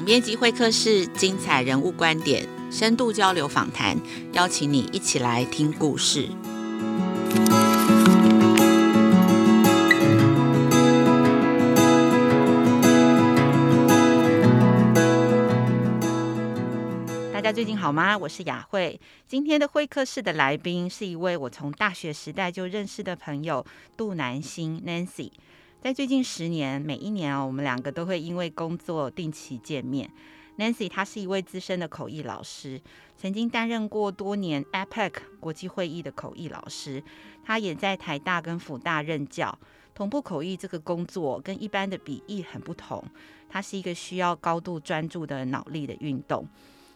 总编辑会客室，精彩人物观点，深度交流访谈，邀请你一起来听故事。大家最近好吗？我是雅慧。今天的会客室的来宾是一位我从大学时代就认识的朋友杜南星 Nancy。在最近十年，每一年哦，我们两个都会因为工作定期见面。Nancy 她是一位资深的口译老师，曾经担任过多年 APEC 国际会议的口译老师。她也在台大跟辅大任教。同步口译这个工作跟一般的笔译很不同，它是一个需要高度专注的脑力的运动。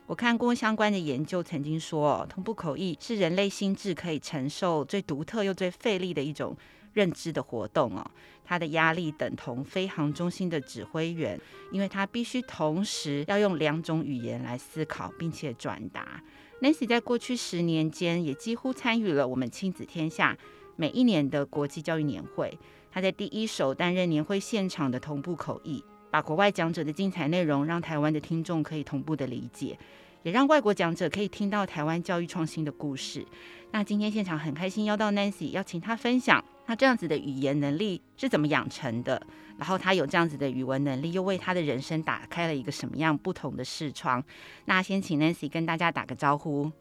我看过相关的研究，曾经说，同步口译是人类心智可以承受最独特又最费力的一种认知的活动哦。他的压力等同飞航中心的指挥员，因为他必须同时要用两种语言来思考，并且转达。Nancy 在过去十年间也几乎参与了我们亲子天下每一年的国际教育年会。他在第一手担任年会现场的同步口译。把国外讲者的精彩内容让台湾的听众可以同步的理解，也让外国讲者可以听到台湾教育创新的故事。那今天现场很开心邀到 Nancy，邀请她分享她这样子的语言能力是怎么养成的，然后他有这样子的语文能力，又为他的人生打开了一个什么样不同的视窗。那先请 Nancy 跟大家打个招呼。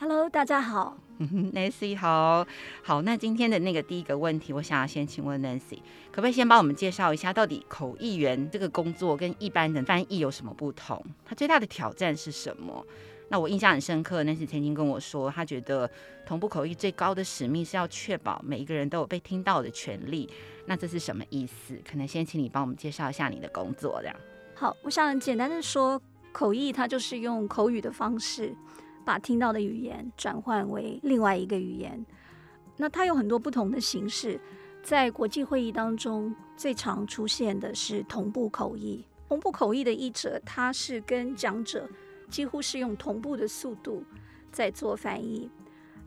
Hello，大家好。Nancy 好，好。那今天的那个第一个问题，我想要先请问 Nancy，可不可以先帮我们介绍一下，到底口译员这个工作跟一般的翻译有什么不同？它最大的挑战是什么？那我印象很深刻那是曾经跟我说，他觉得同步口译最高的使命是要确保每一个人都有被听到的权利。那这是什么意思？可能先请你帮我们介绍一下你的工作，这样。好，我想简单的说，口译它就是用口语的方式。把听到的语言转换为另外一个语言，那它有很多不同的形式。在国际会议当中，最常出现的是同步口译。同步口译的译者，他是跟讲者几乎是用同步的速度在做翻译，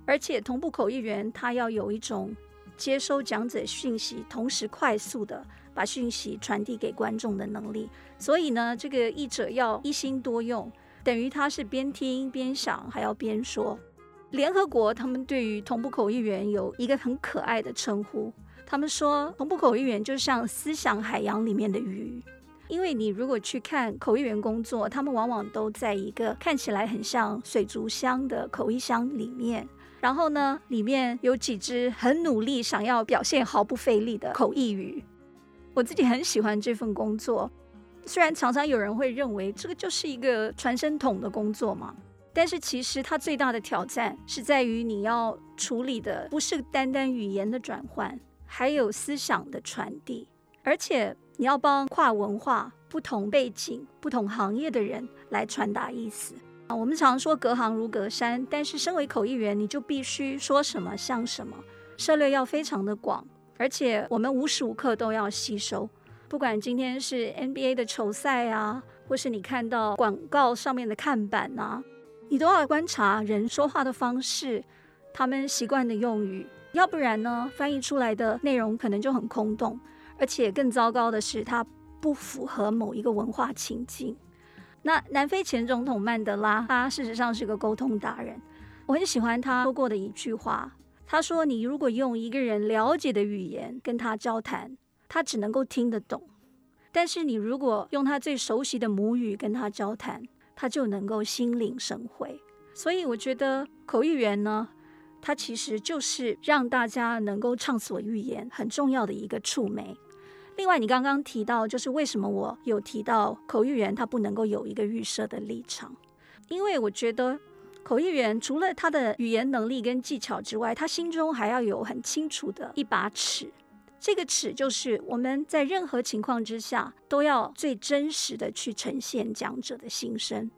而且同步口译员他要有一种接收讲者讯息，同时快速的把讯息传递给观众的能力。所以呢，这个译者要一心多用。等于他是边听边想，还要边说。联合国他们对于同步口译员有一个很可爱的称呼，他们说同步口译员就像思想海洋里面的鱼。因为你如果去看口译员工作，他们往往都在一个看起来很像水族箱的口译箱里面，然后呢，里面有几只很努力想要表现毫不费力的口译鱼。我自己很喜欢这份工作。虽然常常有人会认为这个就是一个传声筒的工作嘛，但是其实它最大的挑战是在于你要处理的不是单单语言的转换，还有思想的传递，而且你要帮跨文化、不同背景、不同行业的人来传达意思啊。我们常说隔行如隔山，但是身为口译员，你就必须说什么像什么，涉猎要非常的广，而且我们无时无刻都要吸收。不管今天是 NBA 的球赛啊，或是你看到广告上面的看板啊，你都要观察人说话的方式，他们习惯的用语，要不然呢，翻译出来的内容可能就很空洞，而且更糟糕的是，它不符合某一个文化情境。那南非前总统曼德拉，他事实上是个沟通达人，我很喜欢他说过的一句话，他说：“你如果用一个人了解的语言跟他交谈。”他只能够听得懂，但是你如果用他最熟悉的母语跟他交谈，他就能够心领神会。所以我觉得口译员呢，他其实就是让大家能够畅所欲言很重要的一个触媒。另外，你刚刚提到就是为什么我有提到口译员他不能够有一个预设的立场，因为我觉得口译员除了他的语言能力跟技巧之外，他心中还要有很清楚的一把尺。这个尺就是我们在任何情况之下都要最真实的去呈现讲者的心声。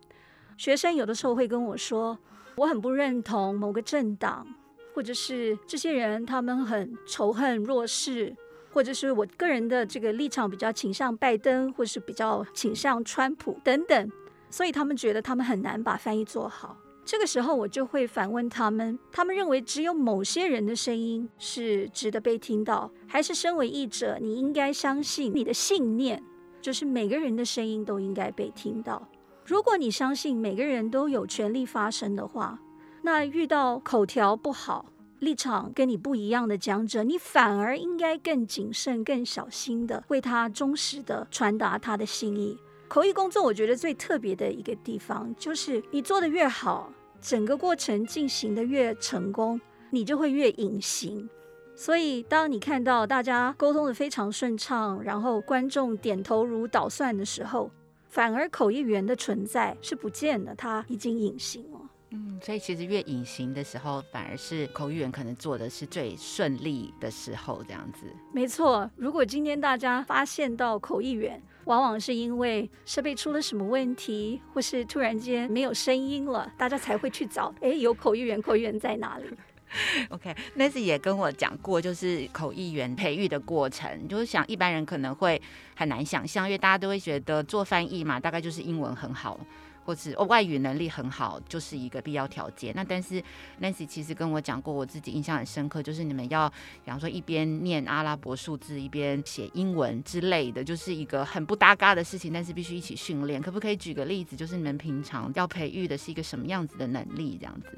学生有的时候会跟我说，我很不认同某个政党，或者是这些人他们很仇恨弱势，或者是我个人的这个立场比较倾向拜登，或是比较倾向川普等等，所以他们觉得他们很难把翻译做好。这个时候，我就会反问他们：他们认为只有某些人的声音是值得被听到，还是身为译者，你应该相信你的信念就是每个人的声音都应该被听到。如果你相信每个人都有权利发声的话，那遇到口条不好、立场跟你不一样的讲者，你反而应该更谨慎、更小心的为他忠实的传达他的心意。口译工作，我觉得最特别的一个地方，就是你做得越好，整个过程进行得越成功，你就会越隐形。所以，当你看到大家沟通得非常顺畅，然后观众点头如捣蒜的时候，反而口译员的存在是不见的，他已经隐形。嗯，所以其实越隐形的时候，反而是口译员可能做的是最顺利的时候，这样子。没错，如果今天大家发现到口译员，往往是因为设备出了什么问题，或是突然间没有声音了，大家才会去找，哎，有口译员，口译员在哪里？OK，Nancy 也跟我讲过，就是口译员培育的过程，就是想一般人可能会很难想象，因为大家都会觉得做翻译嘛，大概就是英文很好，或是外语能力很好，就是一个必要条件。那但是 Nancy 其实跟我讲过，我自己印象很深刻，就是你们要，比方说一边念阿拉伯数字，一边写英文之类的，就是一个很不搭嘎的事情，但是必须一起训练。可不可以举个例子，就是你们平常要培育的是一个什么样子的能力，这样子？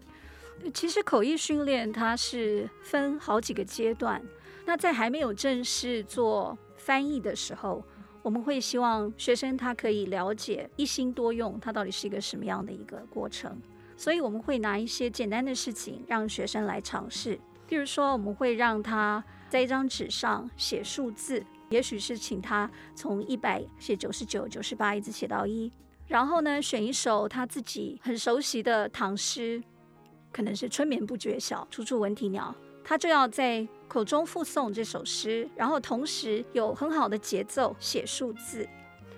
其实口译训练它是分好几个阶段。那在还没有正式做翻译的时候，我们会希望学生他可以了解一心多用，它到底是一个什么样的一个过程。所以我们会拿一些简单的事情让学生来尝试。比如说，我们会让他在一张纸上写数字，也许是请他从一百写九十九、九十八一直写到一，然后呢，选一首他自己很熟悉的唐诗。可能是春眠不觉晓，处处闻啼鸟。他就要在口中复诵这首诗，然后同时有很好的节奏写数字。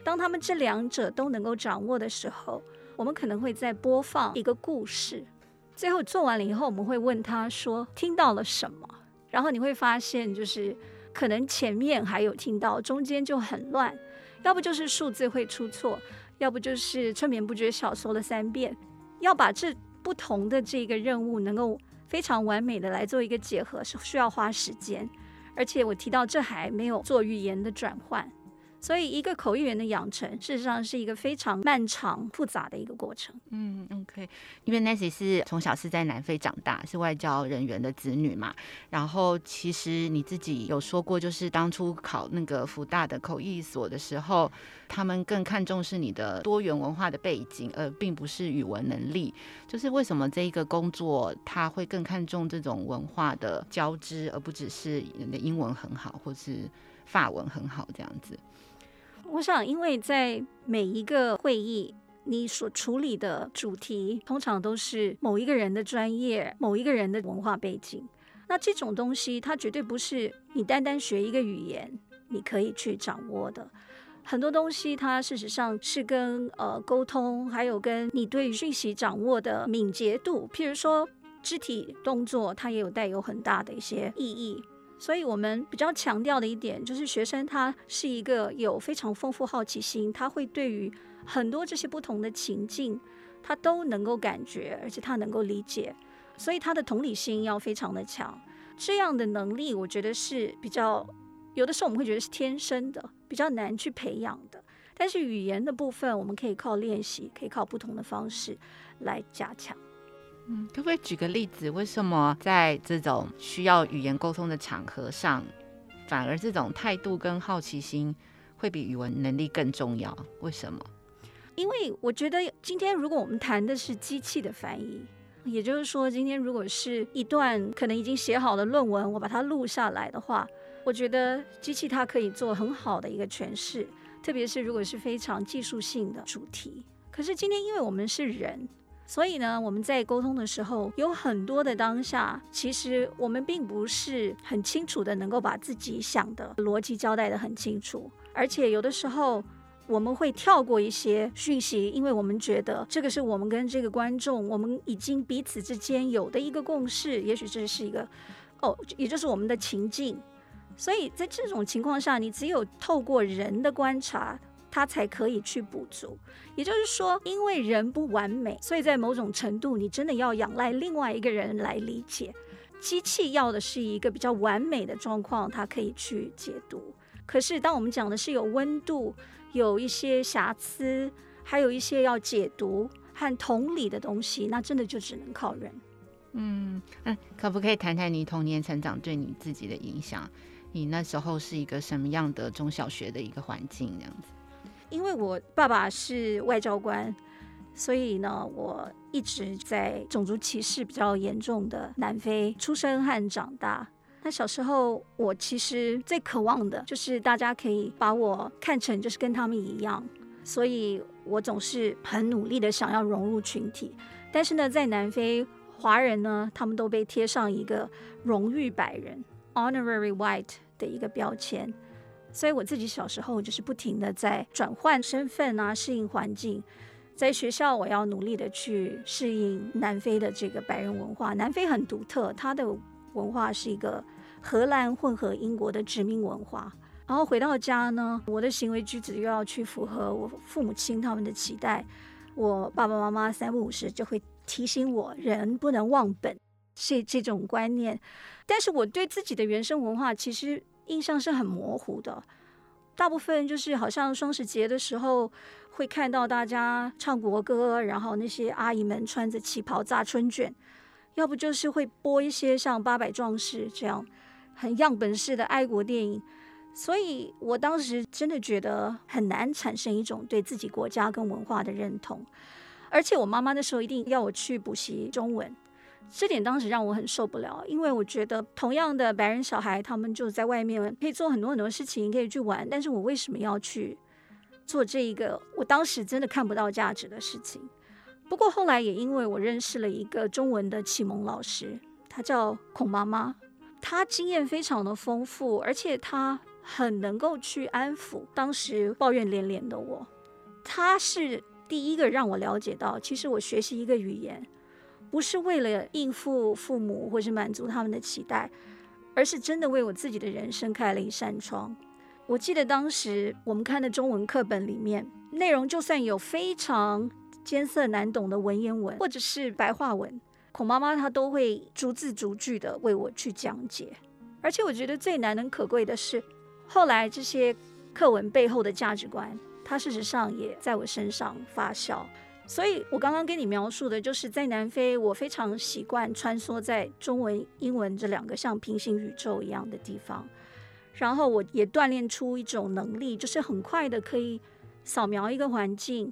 当他们这两者都能够掌握的时候，我们可能会再播放一个故事。最后做完了以后，我们会问他说：“听到了什么？”然后你会发现，就是可能前面还有听到，中间就很乱，要不就是数字会出错，要不就是春眠不觉晓说了三遍，要把这。不同的这个任务能够非常完美的来做一个结合，是需要花时间，而且我提到这还没有做语言的转换。所以，一个口译员的养成，事实上是一个非常漫长、复杂的一个过程。嗯，OK。因为 Nancy 是从小是在南非长大，是外交人员的子女嘛。然后，其实你自己有说过，就是当初考那个福大的口译所的时候，他们更看重是你的多元文化的背景，而并不是语文能力。就是为什么这一个工作，他会更看重这种文化的交织，而不只是你的英文很好，或是法文很好这样子。我想，因为在每一个会议，你所处理的主题通常都是某一个人的专业、某一个人的文化背景。那这种东西，它绝对不是你单单学一个语言你可以去掌握的。很多东西，它事实上是跟呃沟通，还有跟你对讯息掌握的敏捷度，譬如说肢体动作，它也有带有很大的一些意义。所以我们比较强调的一点，就是学生他是一个有非常丰富好奇心，他会对于很多这些不同的情境，他都能够感觉，而且他能够理解，所以他的同理心要非常的强。这样的能力，我觉得是比较有的时候我们会觉得是天生的，比较难去培养的。但是语言的部分，我们可以靠练习，可以靠不同的方式来加强。嗯，可不可以举个例子？为什么在这种需要语言沟通的场合上，反而这种态度跟好奇心会比语文能力更重要？为什么？因为我觉得今天如果我们谈的是机器的翻译，也就是说，今天如果是一段可能已经写好的论文，我把它录下来的话，我觉得机器它可以做很好的一个诠释，特别是如果是非常技术性的主题。可是今天因为我们是人。所以呢，我们在沟通的时候，有很多的当下，其实我们并不是很清楚的能够把自己想的逻辑交代得很清楚，而且有的时候我们会跳过一些讯息，因为我们觉得这个是我们跟这个观众，我们已经彼此之间有的一个共识，也许这是一个哦，也就是我们的情境。所以在这种情况下，你只有透过人的观察。他才可以去补足，也就是说，因为人不完美，所以在某种程度，你真的要仰赖另外一个人来理解。机器要的是一个比较完美的状况，它可以去解读。可是当我们讲的是有温度、有一些瑕疵，还有一些要解读和同理的东西，那真的就只能靠人。嗯，可不可以谈谈你童年成长对你自己的影响？你那时候是一个什么样的中小学的一个环境？这样子？因为我爸爸是外交官，所以呢，我一直在种族歧视比较严重的南非出生和长大。那小时候，我其实最渴望的就是大家可以把我看成就是跟他们一样，所以我总是很努力的想要融入群体。但是呢，在南非，华人呢，他们都被贴上一个荣誉白人 （honorary white） 的一个标签。所以我自己小时候就是不停的在转换身份啊，适应环境。在学校，我要努力的去适应南非的这个白人文化。南非很独特，它的文化是一个荷兰混合英国的殖民文化。然后回到家呢，我的行为举止又要去符合我父母亲他们的期待。我爸爸妈妈三不五时就会提醒我，人不能忘本，是这种观念。但是我对自己的原生文化其实。印象是很模糊的，大部分就是好像双十节的时候会看到大家唱国歌，然后那些阿姨们穿着旗袍炸春卷，要不就是会播一些像《八百壮士》这样很样本式的爱国电影，所以我当时真的觉得很难产生一种对自己国家跟文化的认同，而且我妈妈那时候一定要我去补习中文。这点当时让我很受不了，因为我觉得同样的白人小孩，他们就在外面可以做很多很多事情，可以去玩，但是我为什么要去做这一个我当时真的看不到价值的事情？不过后来也因为我认识了一个中文的启蒙老师，他叫孔妈妈，他经验非常的丰富，而且他很能够去安抚当时抱怨连连的我。他是第一个让我了解到，其实我学习一个语言。不是为了应付父母或是满足他们的期待，而是真的为我自己的人生开了一扇窗。我记得当时我们看的中文课本里面，内容就算有非常艰涩难懂的文言文或者是白话文，孔妈妈她都会逐字逐句的为我去讲解。而且我觉得最难能可贵的是，后来这些课文背后的价值观，它事实上也在我身上发酵。所以，我刚刚跟你描述的，就是在南非，我非常习惯穿梭在中文、英文这两个像平行宇宙一样的地方。然后，我也锻炼出一种能力，就是很快的可以扫描一个环境，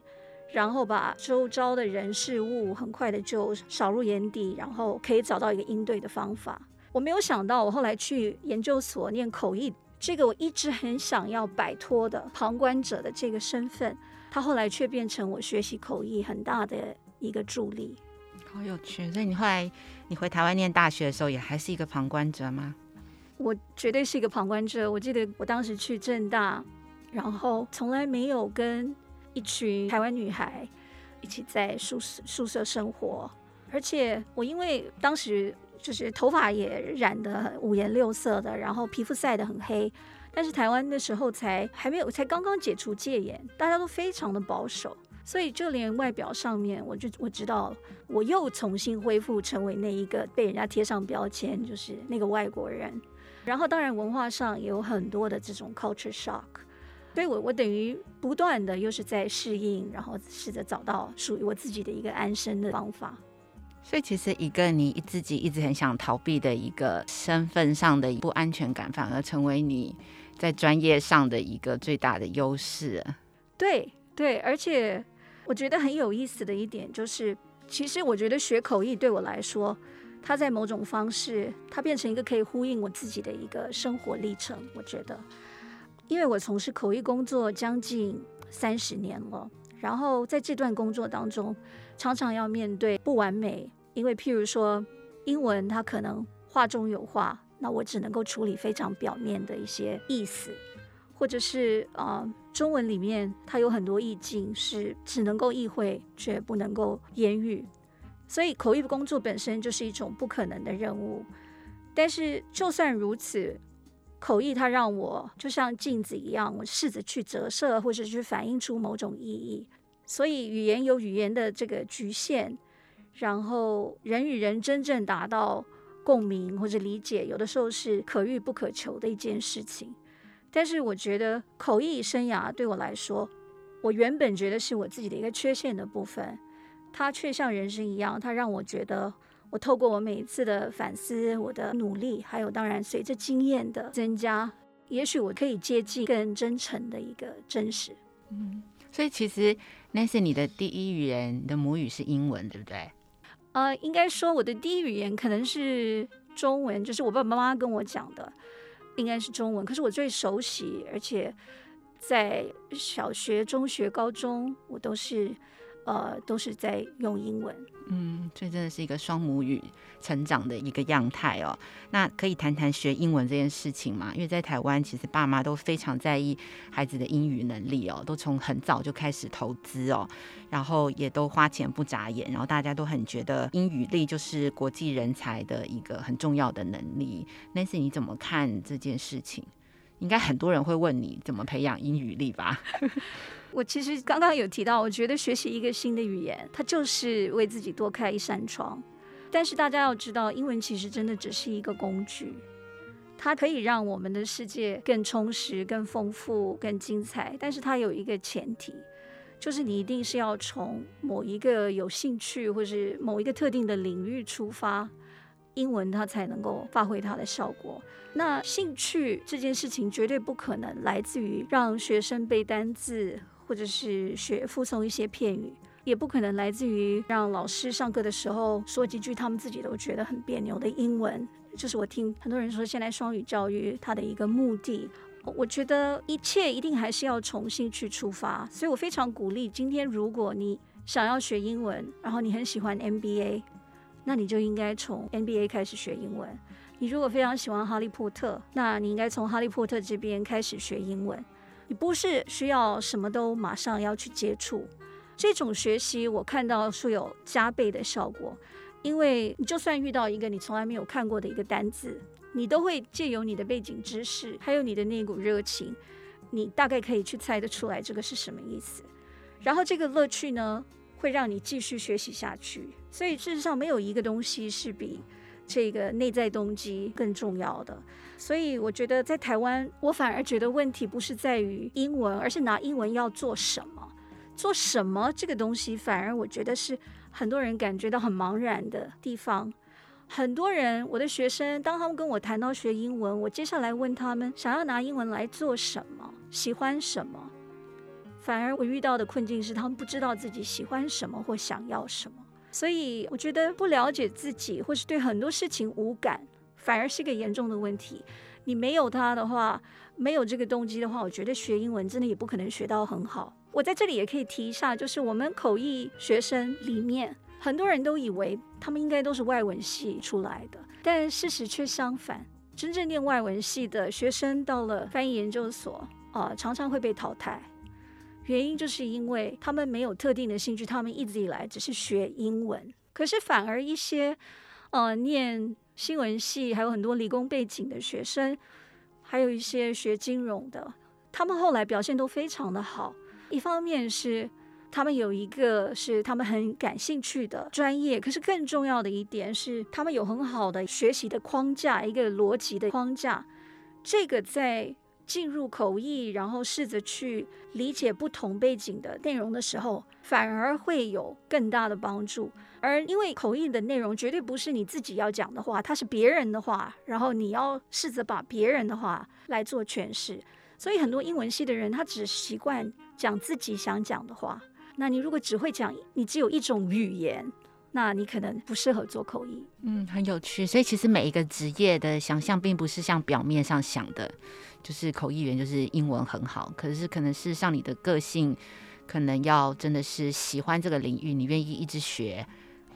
然后把周遭的人事物很快的就扫入眼底，然后可以找到一个应对的方法。我没有想到，我后来去研究所念口译，这个我一直很想要摆脱的旁观者的这个身份。他后来却变成我学习口译很大的一个助力，好有趣。所以你后来你回台湾念大学的时候，也还是一个旁观者吗？我绝对是一个旁观者。我记得我当时去正大，然后从来没有跟一群台湾女孩一起在宿舍宿舍生活，而且我因为当时就是头发也染得五颜六色的，然后皮肤晒得很黑。但是台湾那时候才还没有，才刚刚解除戒严，大家都非常的保守，所以就连外表上面，我就我知道，我又重新恢复成为那一个被人家贴上标签，就是那个外国人。然后当然文化上也有很多的这种 culture shock，所以我我等于不断的又是在适应，然后试着找到属于我自己的一个安身的方法。所以其实一个你自己一直很想逃避的一个身份上的不安全感，反而成为你。在专业上的一个最大的优势，对对，而且我觉得很有意思的一点就是，其实我觉得学口译对我来说，它在某种方式，它变成一个可以呼应我自己的一个生活历程。我觉得，因为我从事口译工作将近三十年了，然后在这段工作当中，常常要面对不完美，因为譬如说英文，它可能话中有话。那我只能够处理非常表面的一些意思，或者是啊、中文里面它有很多意境是只能够意会却不能够言语，所以口译工作本身就是一种不可能的任务。但是就算如此，口译它让我就像镜子一样，我试着去折射或者去反映出某种意义。所以语言有语言的这个局限，然后人与人真正达到。共鸣或者理解，有的时候是可遇不可求的一件事情。但是我觉得口译生涯对我来说，我原本觉得是我自己的一个缺陷的部分，它却像人生一样，它让我觉得我透过我每一次的反思，我的努力，还有当然随着经验的增加，也许我可以接近更真诚的一个真实。嗯，所以其实那是你的第一语言你的母语是英文，对不对？呃，应该说我的第一语言可能是中文，就是我爸爸妈妈跟我讲的。应该是中文，可是我最熟悉，而且在小学、中学、高中，我都是呃都是在用英文。嗯，这真的是一个双母语成长的一个样态哦。那可以谈谈学英文这件事情吗？因为在台湾，其实爸妈都非常在意孩子的英语能力哦，都从很早就开始投资哦，然后也都花钱不眨眼，然后大家都很觉得英语力就是国际人才的一个很重要的能力。Nancy，你怎么看这件事情？应该很多人会问你怎么培养英语力吧？我其实刚刚有提到，我觉得学习一个新的语言，它就是为自己多开一扇窗。但是大家要知道，英文其实真的只是一个工具，它可以让我们的世界更充实、更丰富、更精彩。但是它有一个前提，就是你一定是要从某一个有兴趣或是某一个特定的领域出发，英文它才能够发挥它的效果。那兴趣这件事情绝对不可能来自于让学生背单字。或者是学附送一些片语，也不可能来自于让老师上课的时候说几句他们自己都觉得很别扭的英文。就是我听很多人说，现在双语教育它的一个目的，我觉得一切一定还是要从兴趣出发。所以我非常鼓励，今天如果你想要学英文，然后你很喜欢 NBA，那你就应该从 NBA 开始学英文。你如果非常喜欢哈利波特，那你应该从哈利波特这边开始学英文。你不是需要什么都马上要去接触，这种学习我看到是有加倍的效果，因为你就算遇到一个你从来没有看过的一个单字，你都会借由你的背景知识，还有你的那股热情，你大概可以去猜得出来这个是什么意思。然后这个乐趣呢，会让你继续学习下去。所以事实上没有一个东西是比这个内在动机更重要的。所以我觉得在台湾，我反而觉得问题不是在于英文，而是拿英文要做什么，做什么这个东西，反而我觉得是很多人感觉到很茫然的地方。很多人，我的学生，当他们跟我谈到学英文，我接下来问他们想要拿英文来做什么，喜欢什么，反而我遇到的困境是他们不知道自己喜欢什么或想要什么。所以我觉得不了解自己，或是对很多事情无感。反而是一个严重的问题。你没有它的话，没有这个动机的话，我觉得学英文真的也不可能学到很好。我在这里也可以提一下，就是我们口译学生里面，很多人都以为他们应该都是外文系出来的，但事实却相反。真正念外文系的学生到了翻译研究所啊，常常会被淘汰。原因就是因为他们没有特定的兴趣，他们一直以来只是学英文。可是反而一些呃念。新闻系还有很多理工背景的学生，还有一些学金融的，他们后来表现都非常的好。一方面是他们有一个是他们很感兴趣的专业，可是更重要的一点是他们有很好的学习的框架，一个逻辑的框架。这个在进入口译，然后试着去理解不同背景的内容的时候，反而会有更大的帮助。而因为口译的内容绝对不是你自己要讲的话，它是别人的话，然后你要试着把别人的话来做诠释。所以很多英文系的人，他只习惯讲自己想讲的话。那你如果只会讲，你只有一种语言，那你可能不适合做口译。嗯，很有趣。所以其实每一个职业的想象，并不是像表面上想的，就是口译员就是英文很好，可是可能是像你的个性，可能要真的是喜欢这个领域，你愿意一直学。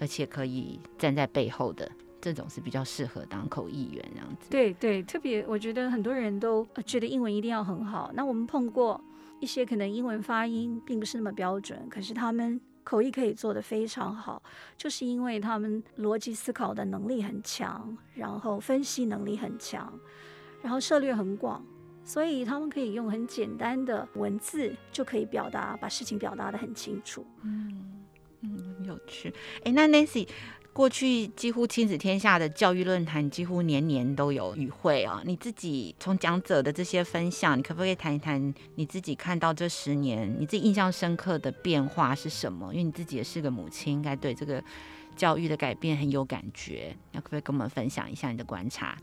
而且可以站在背后的这种是比较适合当口译员这样子。对对，特别我觉得很多人都觉得英文一定要很好。那我们碰过一些可能英文发音并不是那么标准，可是他们口译可以做得非常好，就是因为他们逻辑思考的能力很强，然后分析能力很强，然后涉猎很广，所以他们可以用很简单的文字就可以表达，把事情表达得很清楚。嗯。嗯，有趣。哎，那 Nancy，过去几乎亲子天下的教育论坛几乎年年都有与会啊。你自己从讲者的这些分享，你可不可以谈一谈你自己看到这十年你自己印象深刻的变化是什么？因为你自己也是个母亲，应该对这个教育的改变很有感觉。那可不可以跟我们分享一下你的观察？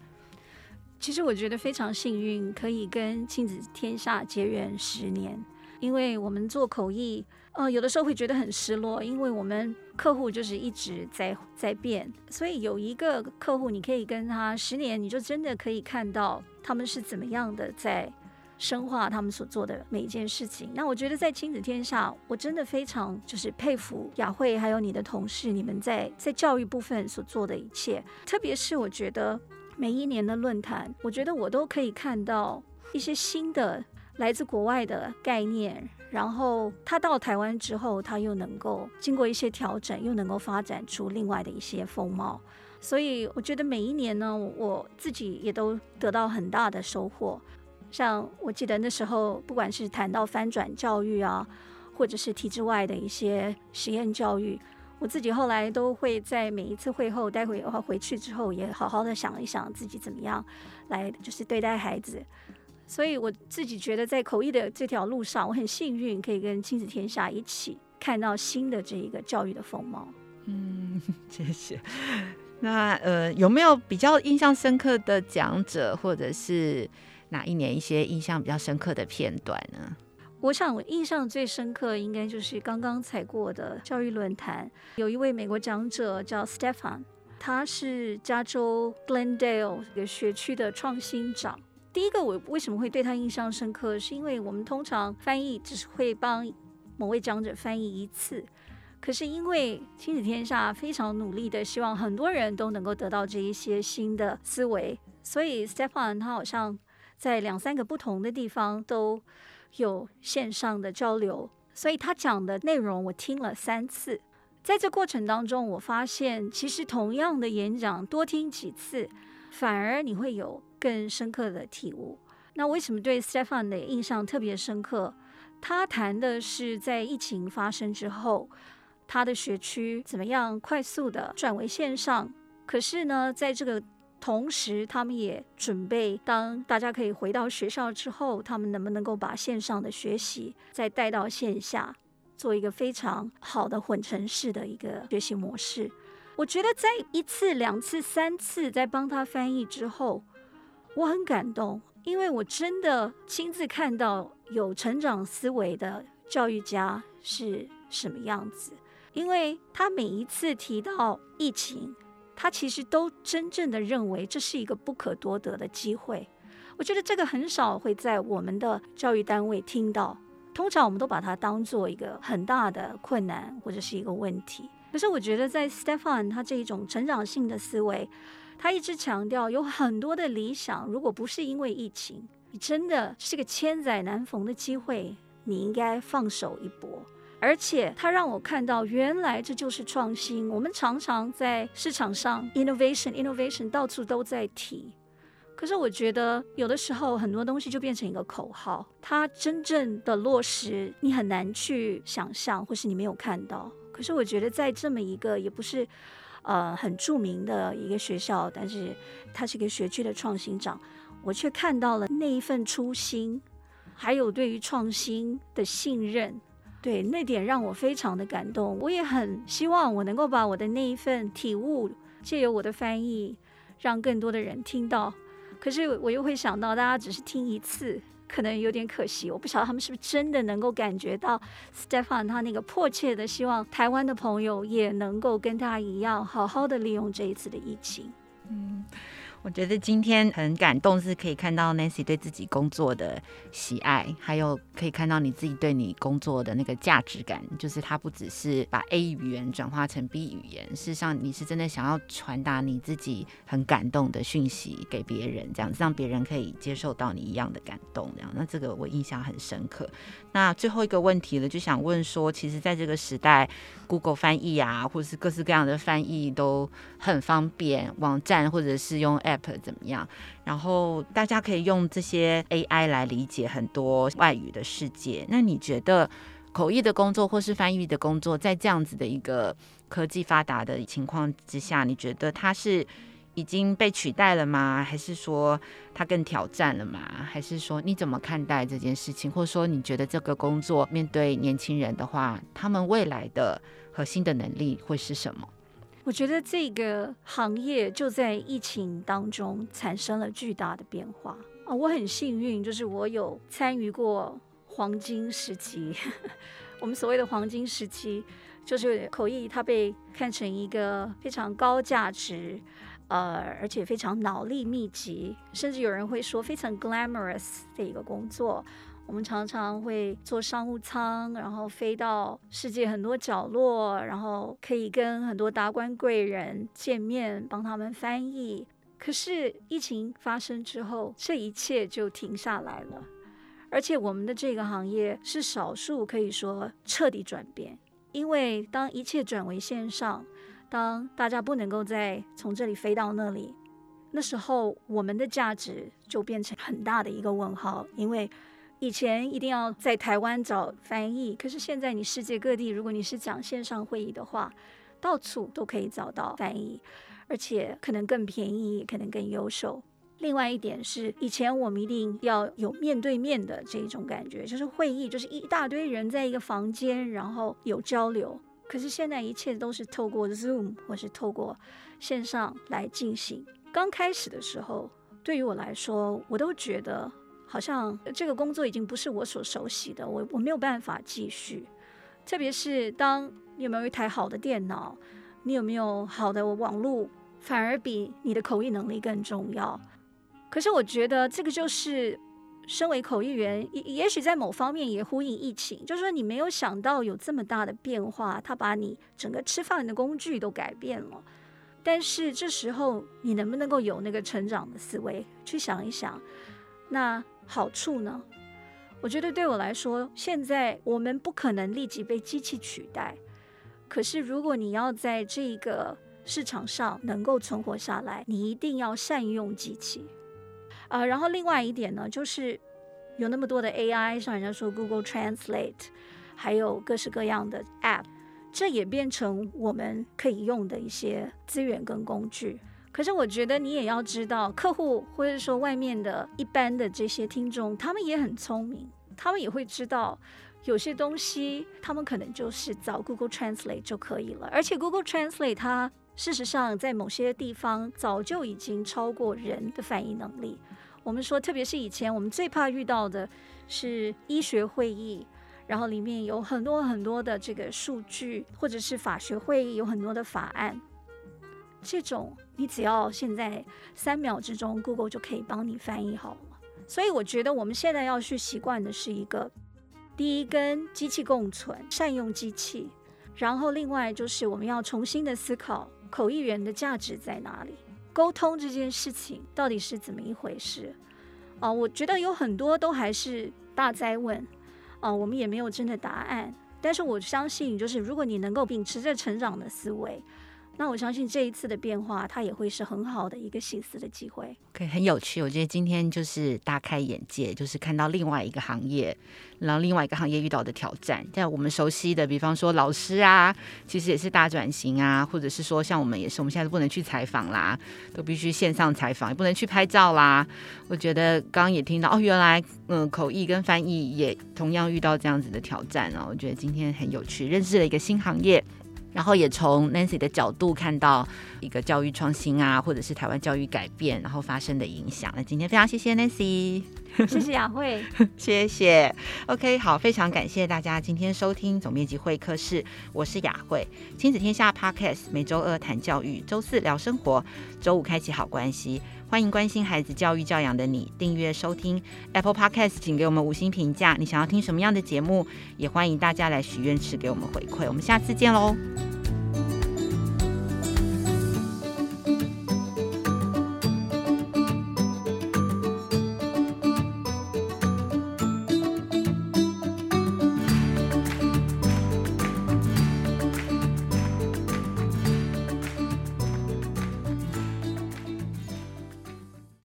其实我觉得非常幸运，可以跟亲子天下结缘十年，因为我们做口译。呃，有的时候会觉得很失落，因为我们客户就是一直在在变，所以有一个客户，你可以跟他十年，你就真的可以看到他们是怎么样的在深化他们所做的每一件事情。那我觉得在亲子天下，我真的非常就是佩服雅慧还有你的同事，你们在在教育部分所做的一切，特别是我觉得每一年的论坛，我觉得我都可以看到一些新的来自国外的概念。然后他到台湾之后，他又能够经过一些调整，又能够发展出另外的一些风貌。所以我觉得每一年呢，我自己也都得到很大的收获。像我记得那时候，不管是谈到翻转教育啊，或者是体制外的一些实验教育，我自己后来都会在每一次会后，待会的话回去之后，也好好的想一想自己怎么样来就是对待孩子。所以我自己觉得，在口译的这条路上，我很幸运可以跟亲子天下一起看到新的这一个教育的风貌。嗯，谢谢。那呃，有没有比较印象深刻的讲者，或者是哪一年一些印象比较深刻的片段呢？我想我印象最深刻应该就是刚刚才过的教育论坛，有一位美国讲者叫 Stephan，他是加州 Glendale 一个学区的创新长。第一个，我为什么会对他印象深刻，是因为我们通常翻译只是会帮某位讲者翻译一次，可是因为亲子天下非常努力的希望很多人都能够得到这一些新的思维，所以 Stephan 他好像在两三个不同的地方都有线上的交流，所以他讲的内容我听了三次，在这过程当中，我发现其实同样的演讲多听几次，反而你会有。更深刻的体悟。那为什么对 Stephan 的印象特别深刻？他谈的是在疫情发生之后，他的学区怎么样快速的转为线上。可是呢，在这个同时，他们也准备当大家可以回到学校之后，他们能不能够把线上的学习再带到线下，做一个非常好的混成式的一个学习模式。我觉得在一次、两次、三次在帮他翻译之后。我很感动，因为我真的亲自看到有成长思维的教育家是什么样子。因为他每一次提到疫情，他其实都真正的认为这是一个不可多得的机会。我觉得这个很少会在我们的教育单位听到，通常我们都把它当做一个很大的困难或者是一个问题。可是我觉得在 Stephan 他这一种成长性的思维。他一直强调，有很多的理想，如果不是因为疫情，你真的是个千载难逢的机会，你应该放手一搏。而且他让我看到，原来这就是创新。我们常常在市场上 innovation innovation 到处都在提，可是我觉得有的时候很多东西就变成一个口号，它真正的落实你很难去想象，或是你没有看到。可是我觉得在这么一个也不是。呃，很著名的一个学校，但是他是一个学区的创新长，我却看到了那一份初心，还有对于创新的信任，对，那点让我非常的感动。我也很希望我能够把我的那一份体悟，借由我的翻译，让更多的人听到。可是我又会想到，大家只是听一次。可能有点可惜，我不晓得他们是不是真的能够感觉到 Stefan 他那个迫切的希望，台湾的朋友也能够跟他一样，好好的利用这一次的疫情。嗯。我觉得今天很感动，是可以看到 Nancy 对自己工作的喜爱，还有可以看到你自己对你工作的那个价值感，就是它不只是把 A 语言转化成 B 语言，事实上你是真的想要传达你自己很感动的讯息给别人，这样子让别人可以接受到你一样的感动，这样，那这个我印象很深刻。那最后一个问题了，就想问说，其实在这个时代，Google 翻译啊，或者是各式各样的翻译都很方便，网站或者是用 App。怎么样？然后大家可以用这些 AI 来理解很多外语的世界。那你觉得口译的工作或是翻译的工作，在这样子的一个科技发达的情况之下，你觉得它是已经被取代了吗？还是说它更挑战了吗？还是说你怎么看待这件事情？或者说你觉得这个工作面对年轻人的话，他们未来的核心的能力会是什么？我觉得这个行业就在疫情当中产生了巨大的变化啊！我很幸运，就是我有参与过黄金时期。我们所谓的黄金时期，就是口译它被看成一个非常高价值，呃，而且非常脑力密集，甚至有人会说非常 glamorous 的一个工作。我们常常会坐商务舱，然后飞到世界很多角落，然后可以跟很多达官贵人见面，帮他们翻译。可是疫情发生之后，这一切就停下来了。而且我们的这个行业是少数可以说彻底转变，因为当一切转为线上，当大家不能够再从这里飞到那里，那时候我们的价值就变成很大的一个问号，因为。以前一定要在台湾找翻译，可是现在你世界各地，如果你是讲线上会议的话，到处都可以找到翻译，而且可能更便宜，可能更优秀。另外一点是，以前我们一定要有面对面的这种感觉，就是会议就是一大堆人在一个房间，然后有交流。可是现在一切都是透过 Zoom 或是透过线上来进行。刚开始的时候，对于我来说，我都觉得。好像这个工作已经不是我所熟悉的，我我没有办法继续。特别是当你有没有一台好的电脑，你有没有好的网络，反而比你的口译能力更重要。可是我觉得这个就是身为口译员，也也许在某方面也呼应疫情，就是说你没有想到有这么大的变化，它把你整个吃饭的工具都改变了。但是这时候你能不能够有那个成长的思维，去想一想，那。好处呢？我觉得对我来说，现在我们不可能立即被机器取代。可是，如果你要在这个市场上能够存活下来，你一定要善用机器。呃，然后另外一点呢，就是有那么多的 AI，像人家说 Google Translate，还有各式各样的 App，这也变成我们可以用的一些资源跟工具。可是我觉得你也要知道，客户或者说外面的一般的这些听众，他们也很聪明，他们也会知道有些东西，他们可能就是找 Google Translate 就可以了。而且 Google Translate 它事实上在某些地方早就已经超过人的翻译能力。我们说，特别是以前我们最怕遇到的是医学会议，然后里面有很多很多的这个数据，或者是法学会议有很多的法案。这种你只要现在三秒之中，Google 就可以帮你翻译好了。所以我觉得我们现在要去习惯的是一个，第一，跟机器共存，善用机器；然后另外就是我们要重新的思考口译员的价值在哪里，沟通这件事情到底是怎么一回事？啊、我觉得有很多都还是大哉问，啊、我们也没有真的答案。但是我相信，就是如果你能够秉持着成长的思维。那我相信这一次的变化，它也会是很好的一个省思的机会。OK，很有趣。我觉得今天就是大开眼界，就是看到另外一个行业，然后另外一个行业遇到的挑战。在我们熟悉的，比方说老师啊，其实也是大转型啊，或者是说像我们也是，我们现在不能去采访啦，都必须线上采访，也不能去拍照啦。我觉得刚刚也听到哦，原来嗯，口译跟翻译也同样遇到这样子的挑战哦。我觉得今天很有趣，认识了一个新行业。然后也从 Nancy 的角度看到一个教育创新啊，或者是台湾教育改变，然后发生的影响。那今天非常谢谢 Nancy，谢谢雅慧，谢谢。OK，好，非常感谢大家今天收听总面积会客室，我是雅慧，亲子天下 Podcast，每周二谈教育，周四聊生活，周五开启好关系。欢迎关心孩子教育教养的你订阅收听 Apple Podcast，请给我们五星评价。你想要听什么样的节目？也欢迎大家来许愿池给我们回馈。我们下次见喽。